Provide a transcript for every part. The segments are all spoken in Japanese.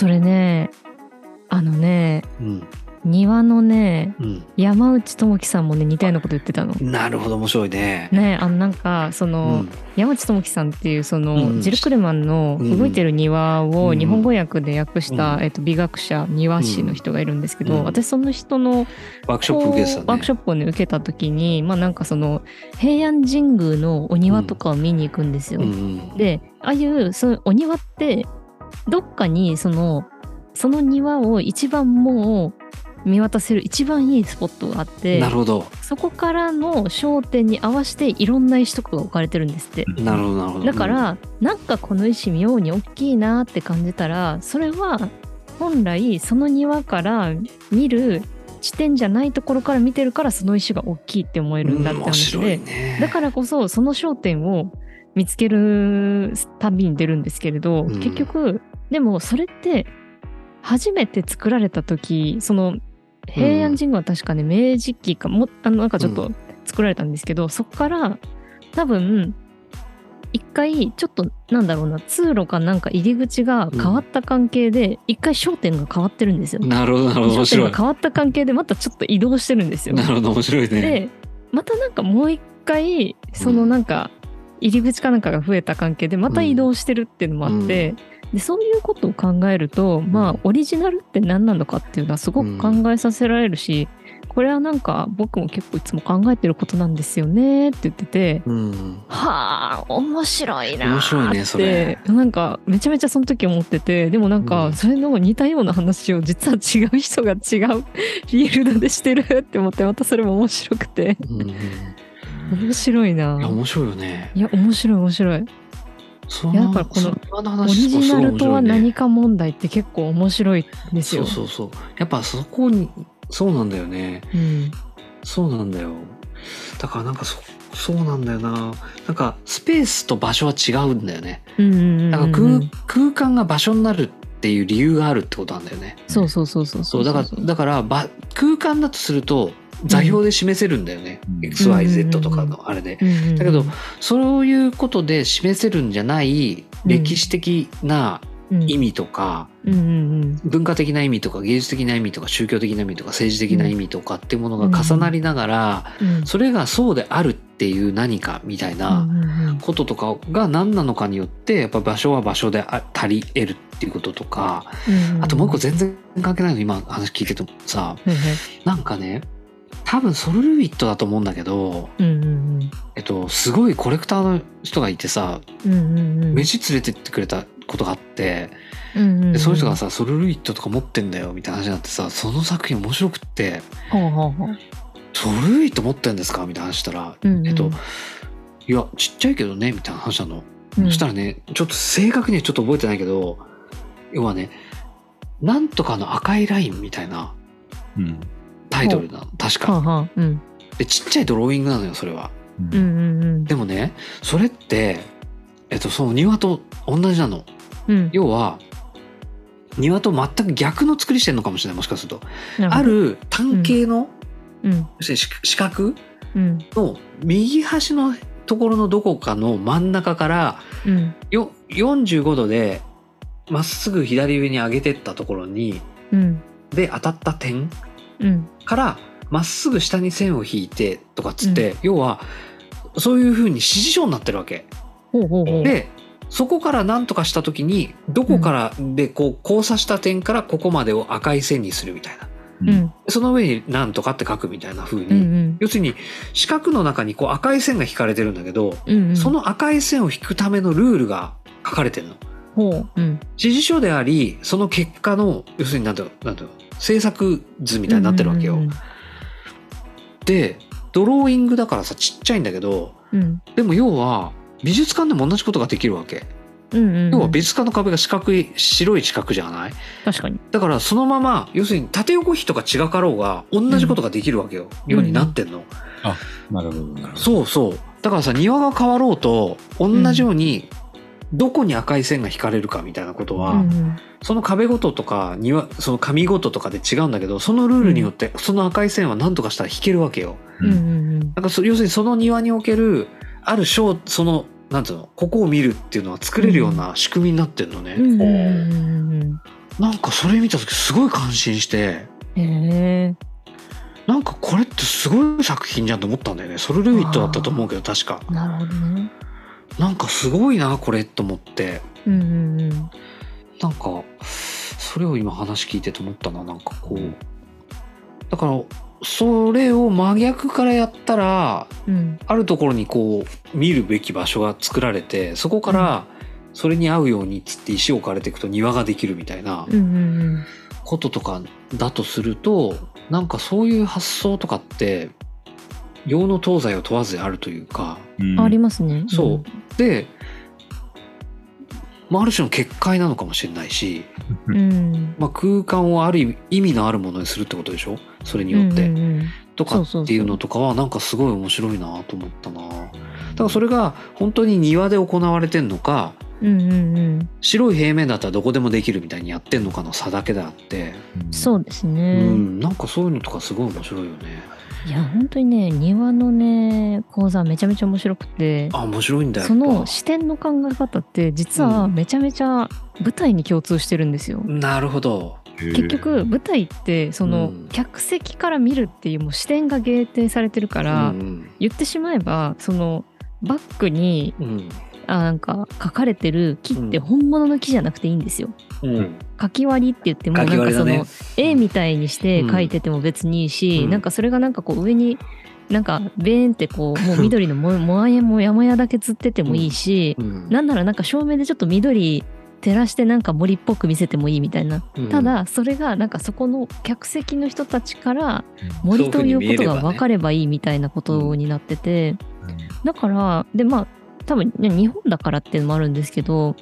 それねあのねうん庭のねうん山内智樹さんもね似たようなこと言ってたの。なるほど面白いね。ねあのなんかその、うん。山内智樹さんっていうその、うん。ジル・クレマンの「うん。動いてる庭」をうん。日本語訳で訳した、うん。えっと、美学者庭師の人がいるんですけど、うん。私その人のワークショップ受けてたね。ワークショップをね受けた時にまあなんかその平安神宮のお庭とかを見に行くんですよ。でああいうそのお庭ってどっかにそのその庭を一番もう見渡せる一番いいスポットがあってなるほど。そこからの焦点に合わせていろんな石とかが置かれてるんですって。なるほどなるほど。だから、なんかこの石妙に大きいなって感じたらそれは本来その庭から見る地点じゃないところから見てるからその石が大きいって思えるんだって面話白で、いね。だからこそその焦点を見つける旅に出るんですけれど、うん。結局でもそれって初めて作られた時その平安神宮は確かね、明治期かもあのなんかちょっと作られたんですけど、そこから多分一回ちょっとなんだろうな通路かなんか入り口が変わった関係で一回焦点が変わってるんですよ。なるほどなるほど面焦点白い。が変わった関係でまたちょっと移動してるんですよ。なるほど面白いね。でまたなんかもう一回そのなんか入り口かなんかが増えた関係でまた移動してるっていうのもあって、でそういうことを考えるとまあオリジナルって何なのかっていうのはすごく考えさせられるし、これはなんか僕も結構いつも考えてることなんですよねって言ってて。うん。はあ面白いなーって面白いねそれ。なんかめちゃめちゃその時思っててでもなんうん。かそれの似たような話を実は違う人が違う フィールドでしてるって思ってまたそれも面白くて。うんうん面白いな。いや面白いよね。いや面白い面白い。そいやだからこのオ話リジナルとは何か問題って結構面白いんですよ。そうそうそう。やっぱそこにそうなんだよね。うん。そうなんだよ。だからなんかそそうなんだよな。なんかスペースと場所は違うんだよね。うんうんうんだから空,、うん空間が場所になるっていう理由があるってことなんだよね。そうそうそうそう。そうだからだからば空間だとすると座標で示せるんだよね、XYZ とかのあれで、うんうんうん。だけどそういうことで示せるんじゃない歴史的な意味とか、うんうんうん。文化的な意味とか芸術的な意味とか宗教的な意味とか政治的な意味とかっていうものが重なりながら、うん。それがそうであるっていう何かみたいなうんうんうん。こととかが何なのかによってやっぱ場所は場所であ足り得るっていうこととかうんうんあともう一個全然関係ないの今話聞いててもさはいはいなんかね多分ソルルウィットだと思うんだけど、うんうんえっと、すごいコレクターの人がいてさうんうんうん。うん飯連れてってくれたことがあってうんうんうん。でその人がさソルルウィットとか持ってんだよみたいな話になってさその作品面白くってほうほうほう「ソルルウィット持ってんですか?」みたいな話したらうんうん。えっと「いやちっちゃいけどね」みたいな話なの。うん。そしたらねちょっと正確にはちょっと覚えてないけど要はね「なんとかの赤いライン」みたいなうんタイトルなの確はあか。はあうん。でちっちゃいドローイングなのよそれは。うんうんうん。でもねそれって、えっと、その庭と同じなの。うん。要は庭と全く逆の作りしてんのかもしれないもしかすると。ある単形の、うん。四四角うん。の右端のところのどこかの真ん中からうん。よ45度でまっすぐ左上に上げてったところにうん。で当たった点うんからまっすぐ下に線を引いてとかっつって、要はそういう風に指示書になってるわけ。ほうほうほう。でそこから何とかした時にどこからでこう交差した点からここまでを赤い線にするみたいな。うん。その上に何とかって書くみたいな風に、うんうん。要するに四角の中にこう赤い線が引かれてるんだけど、うんうん。その赤い線を引くためのルールが書かれてるの。ほう。うん。指示書でありその結果の要するに何ていうのなんていうの？制作図みたいになってるわけよ。うんでドローイングだからさちっちゃいんだけどうん。でも要は美術館でも同じことができるわけ。うんうんうん。要は美術館の壁が四角い白い四角じゃない？確かに。だからそのまま要するに縦横比とか違かろうが同じことができるわけよ、ようになってんの。なるほどなるほど。そうそう。だからさ庭が変わろうと同じようにどこに赤い線が引かれるかみたいなことは、うんうんその壁ごととか庭その紙ごととかで違うんだけどそのルールによってその赤い線は何とかしたら引けるわけよ。うんうんなんかそ要するにその庭におけるある章そのなんつうのここを見るっていうのは作れるような仕組みになってるのね。うんうんうんうんなんかそれ見た時すごい感心してへえ。なんかこれってすごい作品じゃんと思ったんだよねソルルミットだったと思うけど確かなるほどね。なんかすごいなこれと思って。うんうんうん。なんかそれを今話聞いてて思ったななんかこう。だからそれを真逆からやったらうん。あるところにこう見るべき場所が作られてそこからそれに合うようにっつって石を置かれていくと庭ができるみたいなうんうん。こととかだとするとなんかそういう発想とかって洋の東西を問わずあるというかうん。ありますね。そうで、まあ、ある種の結界なのかもしれないし、うん。うん。まあ、空間をある意味のあるものにするってことでしょ？それによって。うんうんうんとかっていうのとかはなんかすごい面白いなと思ったな。だからそれが本当に庭で行われてんのかうんうんうん。白い平面だったらどこでもできるみたいにやってんのかの差だけであって、そうですうね。ん、なんかそういうのとかすごい面白いよね。いや本当にね庭のね講座めちゃめちゃ面白くて。あ面白いんだよ。その視点の考え方って実はめちゃめちゃ舞台に共通してるんですよ。なるほど。結局舞台ってそのうん客席から見るっていうもう視点が限定されてるから、うん言ってしまえばそのバックにうんあなんか書かれてる木ってうん本物の木じゃなくていいんですよ。うん。書き割りって言ってもなんかその。絵みたいにして描いてても別にいいし、うん。なんかそれがなんかこう上になんかベーンってこうもう緑のももわやもやもやだけ釣っててもいいし、うん。なんならなんか照明でちょっと緑照らしてなんか森っぽく見せてもいいみたいな、うん。ただそれがなんかそこの客席の人たちから森ということが分かればいいみたいなことになってて、だからでまあ多分ね日本だからっていうのもあるんですけど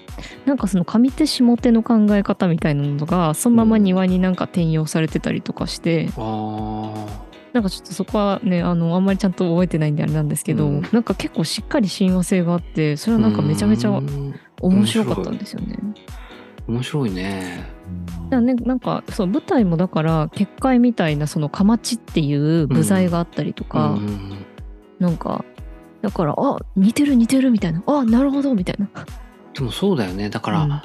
なんかその上手下手の考え方みたいなのがそのまま庭になんか転用されてたりとかして、あなんかちょっとそこはねあのあんまりちゃんと覚えてないんであれなんですけど、うん。なんか結構しっかり親和性があってそれはなんかめちゃめちゃうん。面白かったんですよね。面白い。ね。だね、なんかそう舞台もだから結界みたいなそのかまちっていう部材があったりとか、うん。なんかだからあ似てる似てるみたいなあなるほどみたいな。でもそうだよね。だから、うん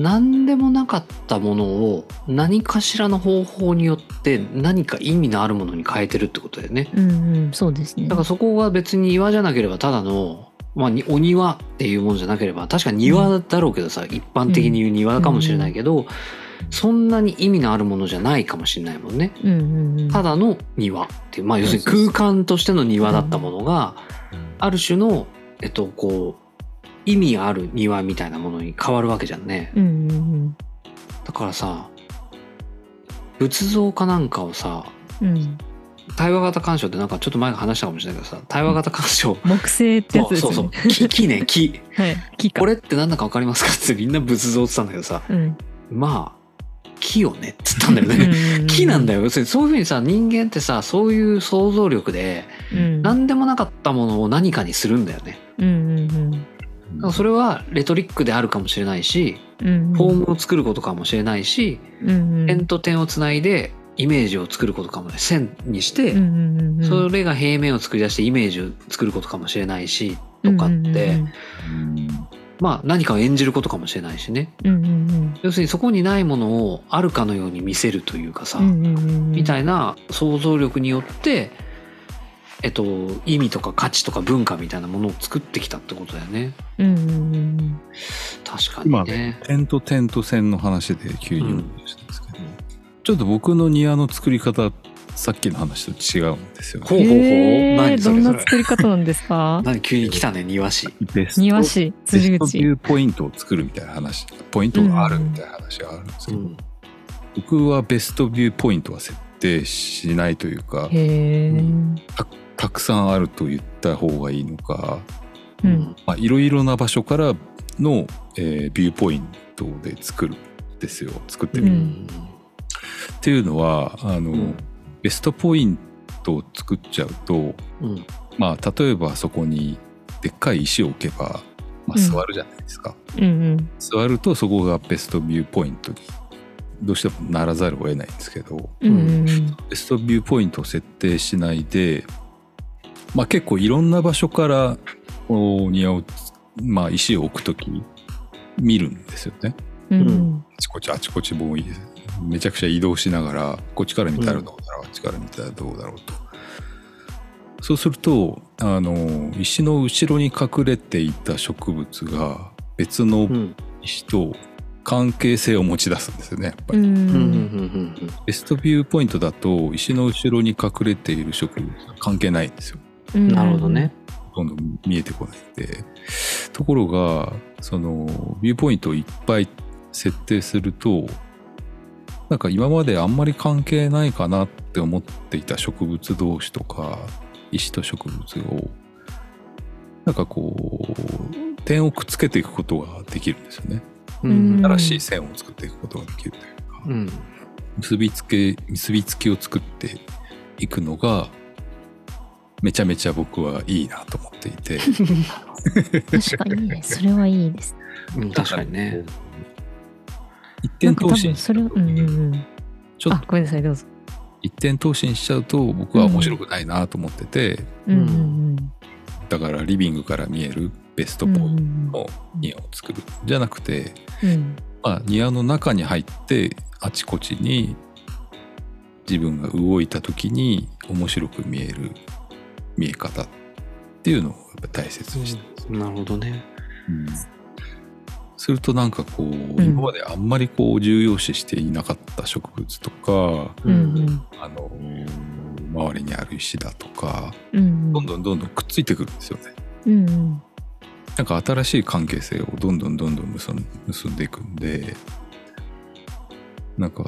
何でもなかったものを何かしらの方法によって何か意味のあるものに変えてるってことだよね。うんうんそうですね。だからそこが別に庭じゃなければただの、まあ、にお庭っていうものじゃなければ確かに庭だろうけどさ、一般的に言う庭かもしれないけど、そんなに意味のあるものじゃないかもしれないもんね。うんうんうん、ただの庭っていうまあ要するに空間としての庭だったものがある種のえっとこう意味ある庭みたいなものに変わるわけじゃんね。うんうんうん。だからさ仏像かなんかをさうん、対話型鑑賞ってなんかちょっと前が話したかもしれないけどさ対話型鑑賞、木星ってやつね。そうそう木木ね木。はい、木か。これって何だか分かりますかってみんな仏像って言ったんだけどさ。うん、まあ木よねって言ったんだよね。木なんだよ。よ要するにそういうふうにさ人間ってさそういう想像力でうん、何でもなかったものを何かにするんだよね。うんうんだからそれはレトリックであるかもしれないし、うんうん、フォームを作ることかもしれないし、うんうん、点と点をつないでイメージを作ることかもね。線にして、うんうんうんうん、それが平面を作り出してイメージを作ることかもしれないしとかって、うん。うんまあ何かを演じることかもしれないしね。うんうんうん。要するにそこにないものをあるかのように見せるというかさ、うんうんうんうん、みたいな想像力によってえっと意味とか価値とか文化みたいなものを作ってきたってことだよね。うんうんうん確か今にね。点と点と線の話で急に思い出したんですけど、ちょっと僕の庭の作り方さっきの話と違うんですよね。ほうほうほう。へーどんな作り方なんですか？何急に来たね庭師。ベスト庭師。ベス辻口トビューポイントを作るみたいな話。ポイントがあるみたいな話があるんですけど、うん。僕はベストビューポイントは設定しないというかへえ、うたくさんあると言った方がいいのかうん。まあいろいろな場所からの、えービューポイントで作るんですよ。作ってみる、ううんん。っていうのはあの、うんベストポイントを作っちゃうとうん。まあ例えばそこにでっかい石を置けば、まあ、うん。座るじゃないですか、うんうん。座るとそこがベストビューポイントにどうしてもならざるを得ないんですけどうんうんベストビューポイントを設定しないで、まあ、結構いろんな場所からこう庭を、まあ、石を置くとき見るんですよね。うん。うん。あちこちあちこちもうめちゃくちゃ移動しながらこっちから見たらどうだろう、あっちから見たらどうだろうと。そうするとあの石の後ろに隠れていた植物が別のうん石と関係性を持ち出すんですよねやっぱり、うん。うん。うんうんベストビューポイントだと石の後ろに隠れている植物は関係ないんですよ。うん。なるほどね。どんどん見えてこないんでところがそのビューポイントをいっぱい設定するとなんか今まであんまり関係ないかなって思っていた植物同士とか石と植物をなんかこう点をくっつけていくことができるんですよね。うん。新しい線を作っていくことができるというか、うん。結びつけ結びつきを作っていくのがめちゃめちゃ僕はいいなと思っていて。確かにね、それはいいです。うん確かにね。一点投資分それは、うんうんうん。ちょっと、あごめんなさい、どうぞ。一点投資にしちゃうと僕は面白くないなと思ってて、うんうんだからリビングから見えるベストうん。ポインの庭を作るじゃなくて、うんまあ、庭の中に入ってあちこちに自分が動いた時に面白く見える見え方っていうのをやっぱ大切にして、なるほどね。うんするとなんかこう、ん。今まであんまりこう重要視していなかった植物とかうんうん。あの周りにある石だとかうんどんどんどんどんくっついてくるんですよね。うんうん。なんか新しい関係性をどんどんどんどん結ん結んでいくんでなんか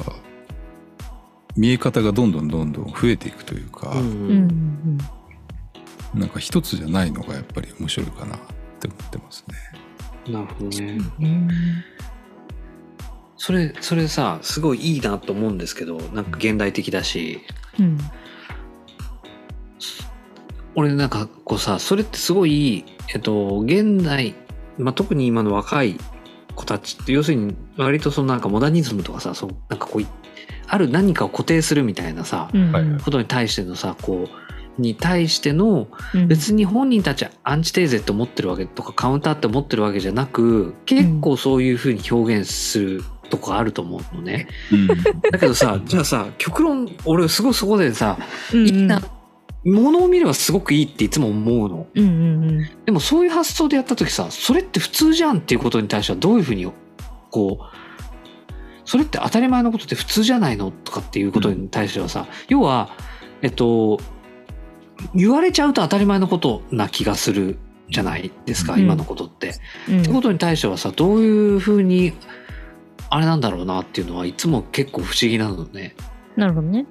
見え方がどんどんどんどん増えていくというか、うん。なんか一つじゃないのがやっぱり面白いかなって思ってますね。なるほどね。うん。それそれさすごいいいなと思うんですけどなんか現代的だし。うん。俺なんかこうさそれってすごいえっと現代、まあ、特に今の若い子たちって要するに割とそのなんかモダニズムとかさそうなんかこういある何かを固定するみたいなさ、うん。はい。ことに対してのさこうに対してのうん。別に本人たちはアンチテーゼって思ってるわけとかカウンターって思ってるわけじゃなく結構そういうふうに表現するとこあると思うのね。だけどさじゃあさ極論俺すごいそこでさうん。いいな。ものを見ればすごくいいっていつも思うの。うんうんでもそういう発想でやった時さそれって普通じゃんっていうことに対してはどういうふうにこうそれって当たり前のことって普通じゃないのとかっていうことに対してはさ、要はえっと言われちゃうと当たり前のことな気がするじゃないですか、うん今のことって。うんってことに対してはさどういうふうにあれなんだろうなっていうのはいつも結構不思議なのね。なるほどね。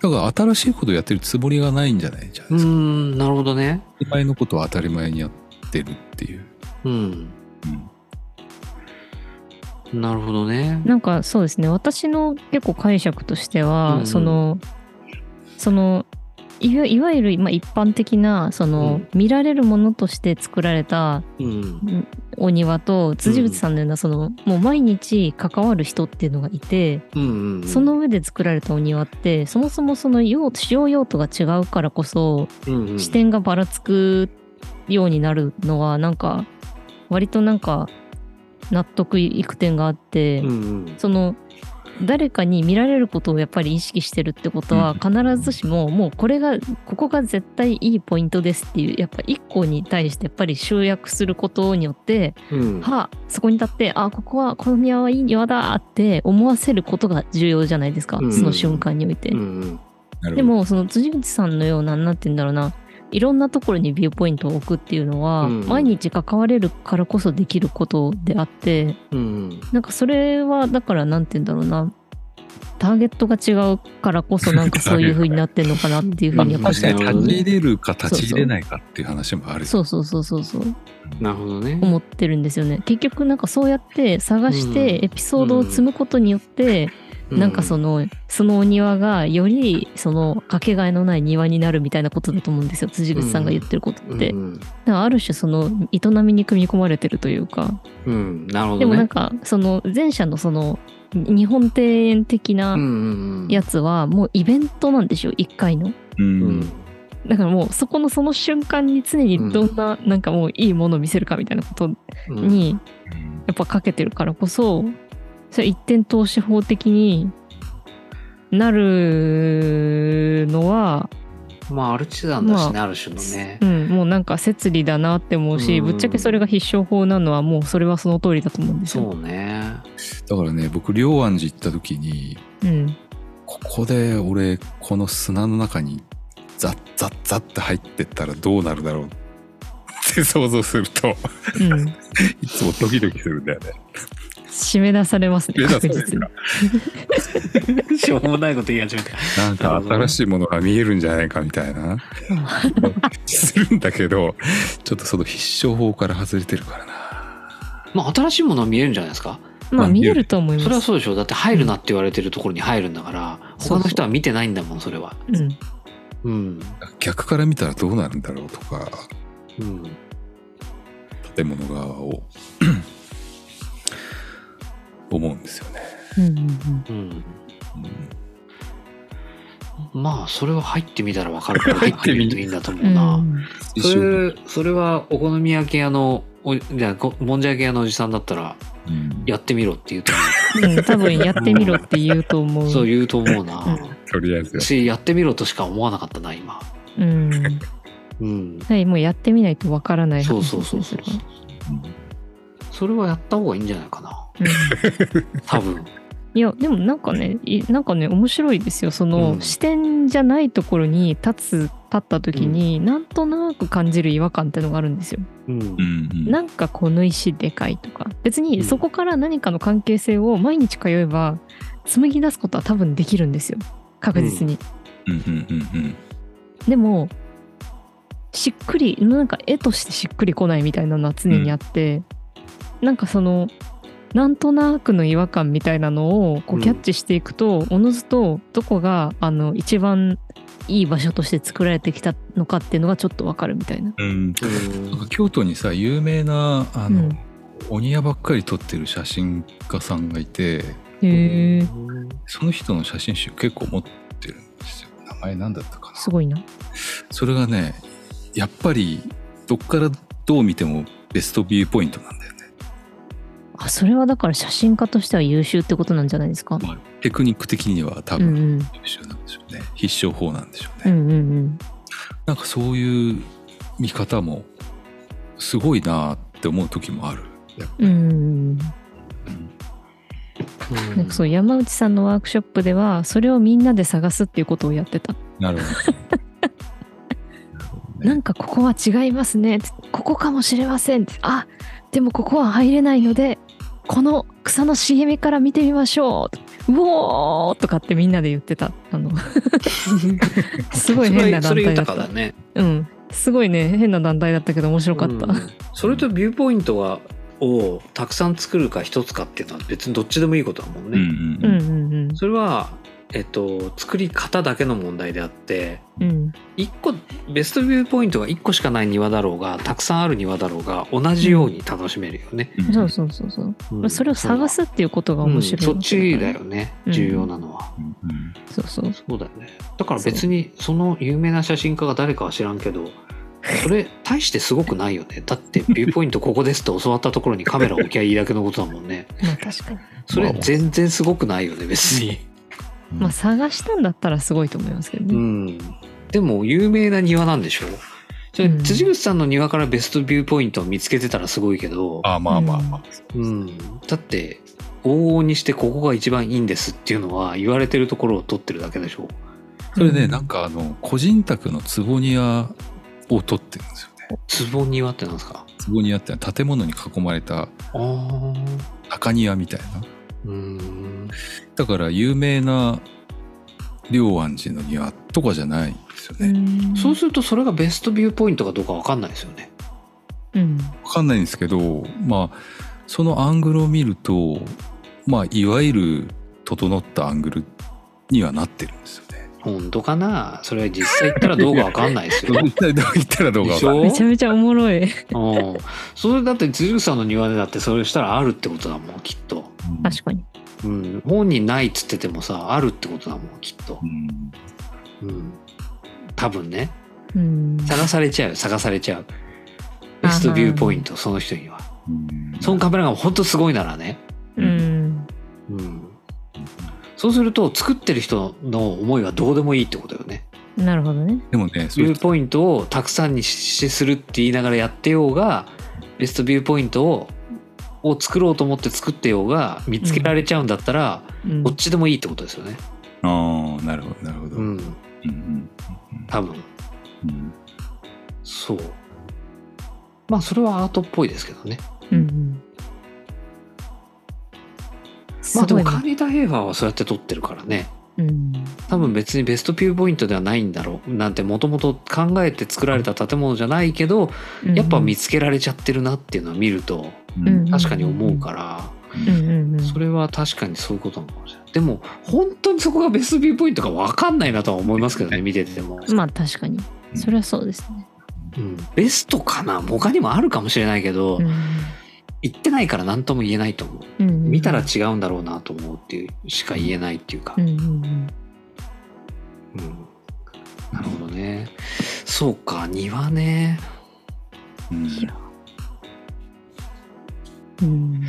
だから新しいことやってるつもりがないんじゃないじゃないうですか。ーんなるほどね。当たり前のことを当たり前にやってるっていう。うんうんなるほどね。なんかそうですね私の結構解釈としては、うんうんそのそのいわいわゆる、まあ、一般的なその、見られるものとして作られたうん。お庭と辻口さんのような、そのもう毎日関わる人っていうのがいて、うんうんうん。その上で作られたお庭ってそもそもその用使用用途が違うからこそ、うんうん。視点がばらつくようになるのはなんか割となんか納得いく点があって、うんうん。その誰かに見られることをやっぱり意識してるってことは必ずしももうこれがここが絶対いいポイントですっていうやっぱ一個に対してやっぱり集約することによってうん。はあそこに立ってあここはこの庭はいい庭だって思わせることが重要じゃないですか、うん。その瞬間において。うんでもその辻口さんのようななんて言うんだろうないろんなところにビューポイントを置くっていうのは、うん。毎日関われるからこそできることであってうん。なんかそれはだからなんて言うんだろうな。ターゲットが違うからこそなんかそういう風になってんのかなっていう風にやっぱ確かに立ち入れるか立ち入れないかっていう話もあるよそうそうそうそうそう。なるほどね。思ってるんですよね。結局なんかそうやって探してうん。エピソードを積むことによって、なんかその、のそのお庭がよりそのかけがえのない庭になるみたいなことだと思うんですよ。辻口さんが言ってることって、うんだからある種その営みに組み込まれてるというか。うん。うんなるほどね。でもなんかその前者のその日本庭園的なやつはもうイベントなんでしょ1回の。うん。うん。だからもうそこのその瞬間に常にどんななんかもういいものを見せるかみたいなことうん。にやっぱかけてるからこそそれ一点投資法的になるのは、まあアルチザンだしね、まあ、る種のねう。ん、もうなんか摂理だなって思うし、うんぶっちゃけそれが必勝法なのはもうそれはその通りだと思うんですよ。そうね。だからね僕龍安寺行った時にうん、ここで俺この砂の中にザッザッザッって入ってったらどうなるだろうって想像するとうん、いつもドキドキするんだよね。締め出されますね。しょうもないこと言い始めた。なんか新しいものが見えるんじゃないかみたいなするんだけどちょっとその必勝法から外れてるからな。まあ新しいものは見えるんじゃないですか？まあ見えると思います。それはそうでしょ。だって入るなって言われてるところに入るんだから、そうそう他の人は見てないんだもん、それは。うんうん。逆から見たらどうなるんだろうとかうん。建物側をまあ、それは入ってみたらわかるから 入ってみるといいんだと思ううんな。うんそれ、それはお好み焼き屋の、おじゃもんじゃ焼き屋のおじさんだったら、うんやってみろって言うとうん、多分やってみろって言うと思思う。う。そう言うと思うな。とりあえずし、やってみろとしか思わなかったな、今。うん。うん。はい、もうやってみないとわからないそう話そうそうそう。それはやった方がいいんじゃないかな。多分。うんいや、でもなんかね、いなんかね、面白いですよ。その、うん視点じゃないところに立つ、立った時に、なんとなく感じる違和感ってのがあるんですよ。うんう。んうんなんかこの石でかいとか。別にそこから何かの関係性を毎日通えば、紡ぎ出すことは多分できるんですよ。確実に。うんうんうんうんでもしっくりなんか絵としてしっくりこないみたいなのは常にあって、なんかそのなんとなくの違和感みたいなのをこううん。キャッチしていくと、おのずとどこがあの一番いい場所として作られてきたのかっていうのがちょっとわかるみたいな。うん。うん。なんか京都にさ有名なあの、うん。お庭ばっかり撮ってる写真家さんがいてその人の写真集結構持ってるんですよ。名前なんだったかな。すごいな。それがねやっぱりどっからどう見てもベストビューポイントなんだよね、あそれはだから写真家としては優秀ってことなんじゃないですか？まあ、テクニック的には多うんう分ん。優秀なんでしょうね、必勝法なんでしょうね、うんうんうん。なんかそういう見方もすごいなって思う時もある。うんうんそう山内さんのワークショップではそれをみんなで探すっていうことをやってた。なるほど なんかここは違いますね。ここかもしれません。あでもここは入れないので、この草の茂みから見てみましょう。うおーとかってみんなで言ってた。あの すごい変な団体だった。ね。うん。すごいね、変な団体だったけど面白かった。うんそれとビューポイントがをたくさん作るか一つかっていうのは別にどっちでもいいことだもんね。うんうんうんうんうんうん。それは、えっと、作り方だけの問題であってうん一個ベストビューポイントが1個しかない庭だろうがたくさんある庭だろうが同じように楽しめるよね。うんそうそうそうそう。うんそれを探すっていうことが面白い、うんそっちだよ。ねうん重要なのは。そうそう。そうだよね。だから別にその有名な写真家が誰かは知らんけど、それ大してすごくないよね。だってビューポイントここですって教わったところにカメラ置きゃいいだけのことだもんね。まあ確かに。それ全然すごくないよね別に。うん。まあ探したんだったらすごいと思いますけどうね。ん。でも有名な庭なんでしょそれうん。辻口さんの庭からベストビューポイントを見つけてたらすごいけど、あまあまあまあ、うん。だって往々にしてここが一番いいんですっていうのは言われてるところを取ってるだけでしょそれね、うん。なんかあの個人宅の坪庭を取ってるんですよね。壺庭ってなんですか？坪庭って建物に囲まれたああ。赤庭みたいなうん。だから有名な龍安寺の庭とかじゃないんですようね、んそうするとそれがベストビューポイントかどうかわかんないですよね。うんわかんないんですけどまあそのアングルを見るとまあいわゆる整ったアングルにはなってるんですよね本当かな？それは実際行ったらどうかわかんないですよ。一体どう言ったらどうかわかんないめちゃめちゃおもろい。うん。それだって辻口さんの庭でだってそれしたらあるってことだもん、きっと。うん確かに。うん。本人ないっつっててもさ、あるってことだもん、きっとう。んうん。多分ね。うん。探されちゃうよ、探されちゃう。ベストビューポイント、その人には。うんそのカメラが本当すごいならね。うん。そうすると作ってる人の思いはどうでもいいってことよねなるほどね。でもねそういう人ビューポイントをたくさんにしするって言いながらやってようがベストビューポイントをを作ろうと思って作ってようが見つけられちゃうんだったら、うんどっちでもいいってことですよね。ああなるほどなるほど、ううんん、うん多分うんそう。まあそれはアートっぽいですけどね。うんうん。すまあでもカーニータ・ヘイファーはそうやって撮ってるからね。うん。多分別にベストビューポイントではないんだろう。なんてもともと考えて作られた建物じゃないけどやっぱ見つけられちゃってるなっていうのは見るとうん。うん確かに思うから。うんうんうんそれは確かにそういうことなのかもしれない。でも本当にそこがベストビューポイントか分かんないなとは思いますけどね見てても、まあ確かに。それはそうですね。うん、ベストかな？他にもあるかもしれないけど、うん行ってないから何とも言えないと思う。うんうん見たら違うんだろうなと思うっていうしか言えないっていうか、うんうんうん。うん。なるほどね。そうか庭ね。うん。いや。うん。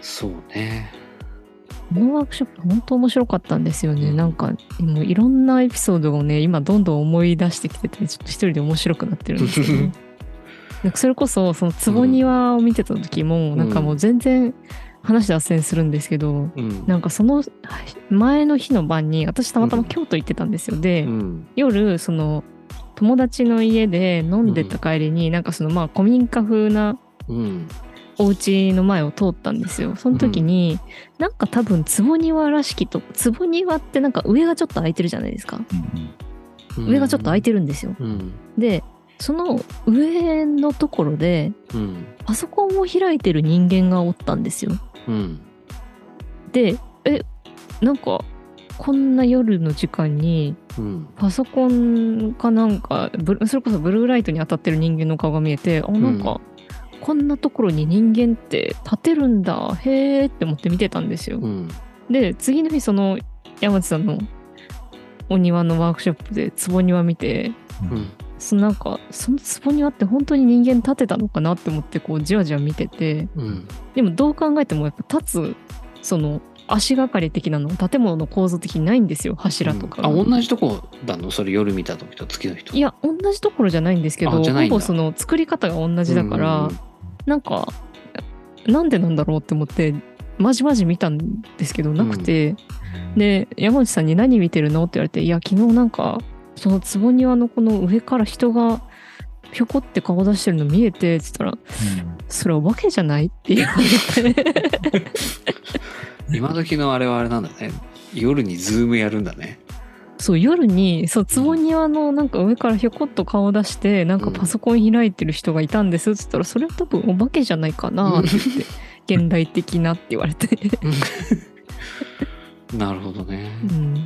そうね。このワークショップ本当面白かったんですよね。うん。なんかもういろんなエピソードをね今どんどん思い出してきててちょっと一人で面白くなってるんですけど、ね、なんかそれこそその坪庭を見てた時も、なんかもう全然話脱線するんですけど、うん。なんかその前の日の晩に私たまたま京都行ってたんですよ。で、うん。夜その友達の家で飲んでた帰りに、なんかそのまあ古民家風なうん。お家の前を通ったんですよ。その時に、なんか多分坪庭らしきと坪庭ってなんか上がちょっと空いてるじゃないですか。うん。上がちょっと空いてるんですよ。うん。でその上のところでうん。パソコンを開いてる人間がおったんですよ。うん。でえなんかこんな夜の時間にうん。パソコンかなんかそれこそブルーライトに当たってる人間の顔が見えてあなんか、こんなところに人間って立てるんだへーって思って見てたんですよ。うん。で次の日その山地さんのお庭のワークショップで坪庭見てうんそのなんかその坪庭って本当に人間立てたのかなって思ってこうじわじわ見てて。うん。でもどう考えてもやっぱ立つその足がかり的なの建物の構造的にないんですよ柱とかが。あ同じとこだの？それ夜見た時と月の人。いや同じところじゃないんですけどほぼその作り方が同じだから、うんなんかなんでなんだろうって思ってまじまじ見たんですけどなくて、で山内さんに「何見てるの?」って言われて「いや昨日なんかその坪庭のこの上から人がぴょこって顔出してるの見えて」っつったら「それお化けじゃない?」って言われて今時のあれはあれなんだね。夜にズームやるんだね。そう夜にそう坪庭のなんか上からひょこっと顔出してなんかパソコン開いてる人がいたんですっつったら「それは多分お化けじゃないかな」って言って現代的なって言われて、なるほどね。うん、や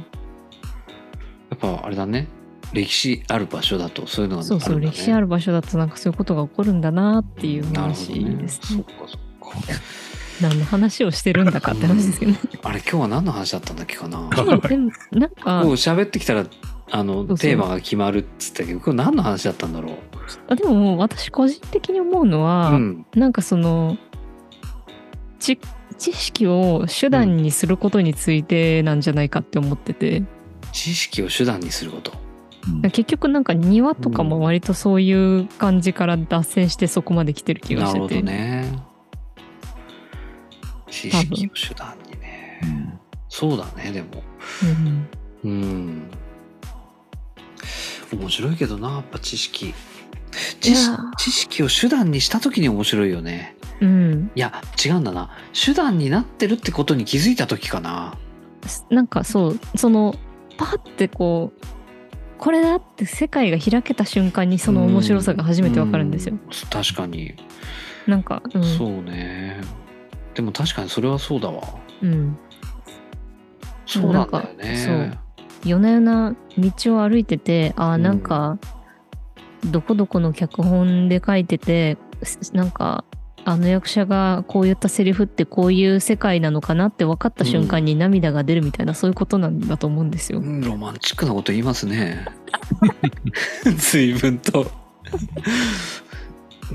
っぱあれだね歴史ある場所だとそういうのがね、そうそう歴史ある場所だとなんかそういうことが起こるんだなっていう話ですね。そっ。かそっか。何の話をしてるんだかって話ですけどね。あれ今日は何の話だったんだっけかな。今日でもなんか喋ってきたらあのテーマが決まるっつったけ？どこれ何の話だったんだろう？あでも私個人的に思うのは、うん。なんかその知知識を手段にすることについてなんじゃないかって思ってて、知識を手段にすること結局なんか庭とかも割とそういう感じから脱線してそこまで来てる気がなるほどしてて、ね。知識を手段にね。うんそうだねでも。うん。うん。面白いけどなやっぱ知識。い知識や知識を手段にした時に面白いよね。うん、いや違うんだな。手段になってるってことに気づいた時かな。なんかそうそのパッてこうこれだって世界が開けた瞬間にその面白さが初めてわかるんですよ。う確かに、なんか、うん、そうね。でも確かにそれはそうだわ。うん、そうなんだよね。夜な夜な道を歩いててあーなんか、どこどこの脚本で書いててすなんかあの役者がこう言ったセリフってこういう世界なのかなって分かった瞬間に涙が出るみたいな、そういうことなんだと思うんですよ。うんロマンチックなこと言いますね 随分と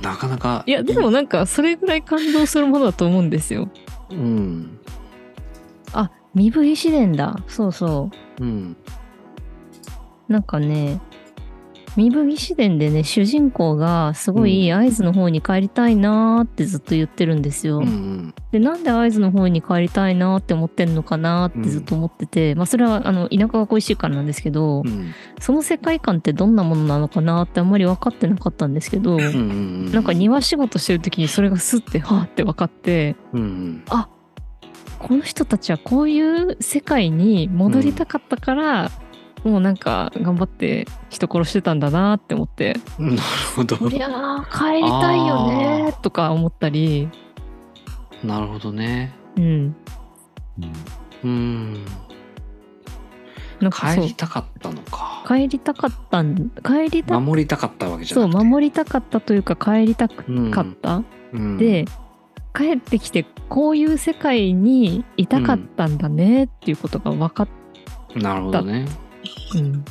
なかなかいやでもなんかそれぐらい感動するものだと思うんですよ。うん身振り試練だ。そうそうんう。なんかね、身振り試練でね、主人公がすごい合図の方に帰りたいなーってずっと言ってるんですよ。うんうん。で、なんで合図の方に帰りたいなーって思ってんのかなーってずっと思ってて、まあそれはあの田舎が恋しいからなんですけど、うん。その世界観ってどんなものなのかなってあんまり分かってなかったんですけど、うんうんなんか庭仕事してる時にそれがスッてはーって分かって、うんうん。この人たちはこういう世界に戻りたかったから、もうなんか頑張って人殺してたんだなって思って。なるほど。そりゃあ帰りたいよね。とか思ったり。なるほどね。うん。うん。うんなんかそう。帰りたかったのか。帰りたかったん帰りた守りたかったわけじゃそうなくて。守りたかったというか帰りたうん。かった、うん。で帰ってきてこういう世界にいたかったんだねっていうことが分かっなるほどねうん、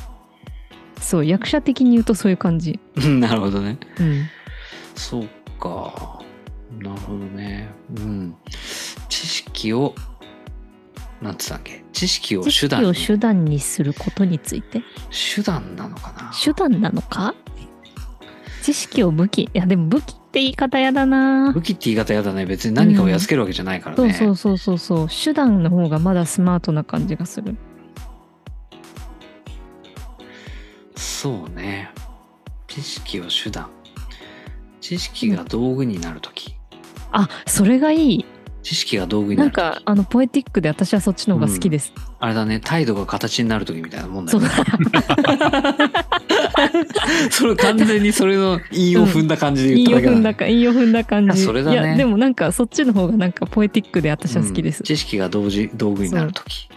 そう役者的に言うとそういう感じ、うんなるほどね。うん、そうか。なるほどね。うん。知識をなんつったっけ？知識を手段に。を手段にすることについて？手段なのかな？手段なのか？知識を武器。いやでも武器って言い方やだな。武器って言い方やだね。別に何かをやっつけるわけじゃないからそうね、そうそうそうそう。手段の方がまだスマートな感じがするそうね。知識を手段。知識が道具になるときあそれがいい。知識が道具にななんる時かあのポエティックで私はそっちの方が好きです、あれだね。態度が形になるときみたいなもんだそう。よ ねそれ完全にそれの韻を踏んだ感じで言っただけだ、ね。踏んだか踏んだ感じ。あそれだね。いやでもなんかそっちの方がなんかポエティックで私は好きです、うん。知識が同時道具になるとき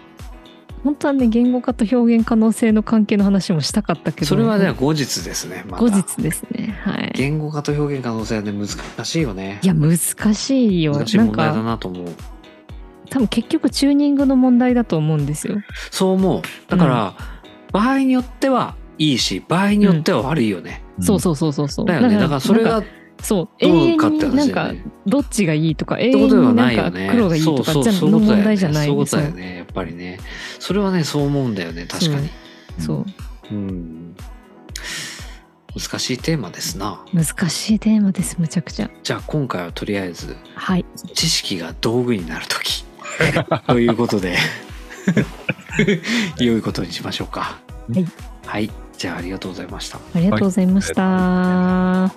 本当はね言語化と表現可能性の関係の話もしたかったけどそれはね後日ですねまた。後日ですね。はい。言語化と表現可能性はね難しいよね。いや難しいよ。難しい問題だなと思う。多分結局チューニングの問題だと思うんですよ。そう思う。だから、場合によってはいいし場合によっては悪いよね、そうそうそうそうそう。だよね。だからそれがそう。ど永遠になんかどっちがいいとか永遠にないんかなよね黒がいいとかじゃの問題じゃない。そうだよねやっぱりね。それはねそう思うんだよね確かに。そう。うん。難しいテーマですな。難しいテーマですむちゃくちゃ。じゃあ今回はとりあえずはい。知識が道具になる時。ということで。良いことにしましょうか。はい、はい、じゃあありがとうございました。ありがとうございました、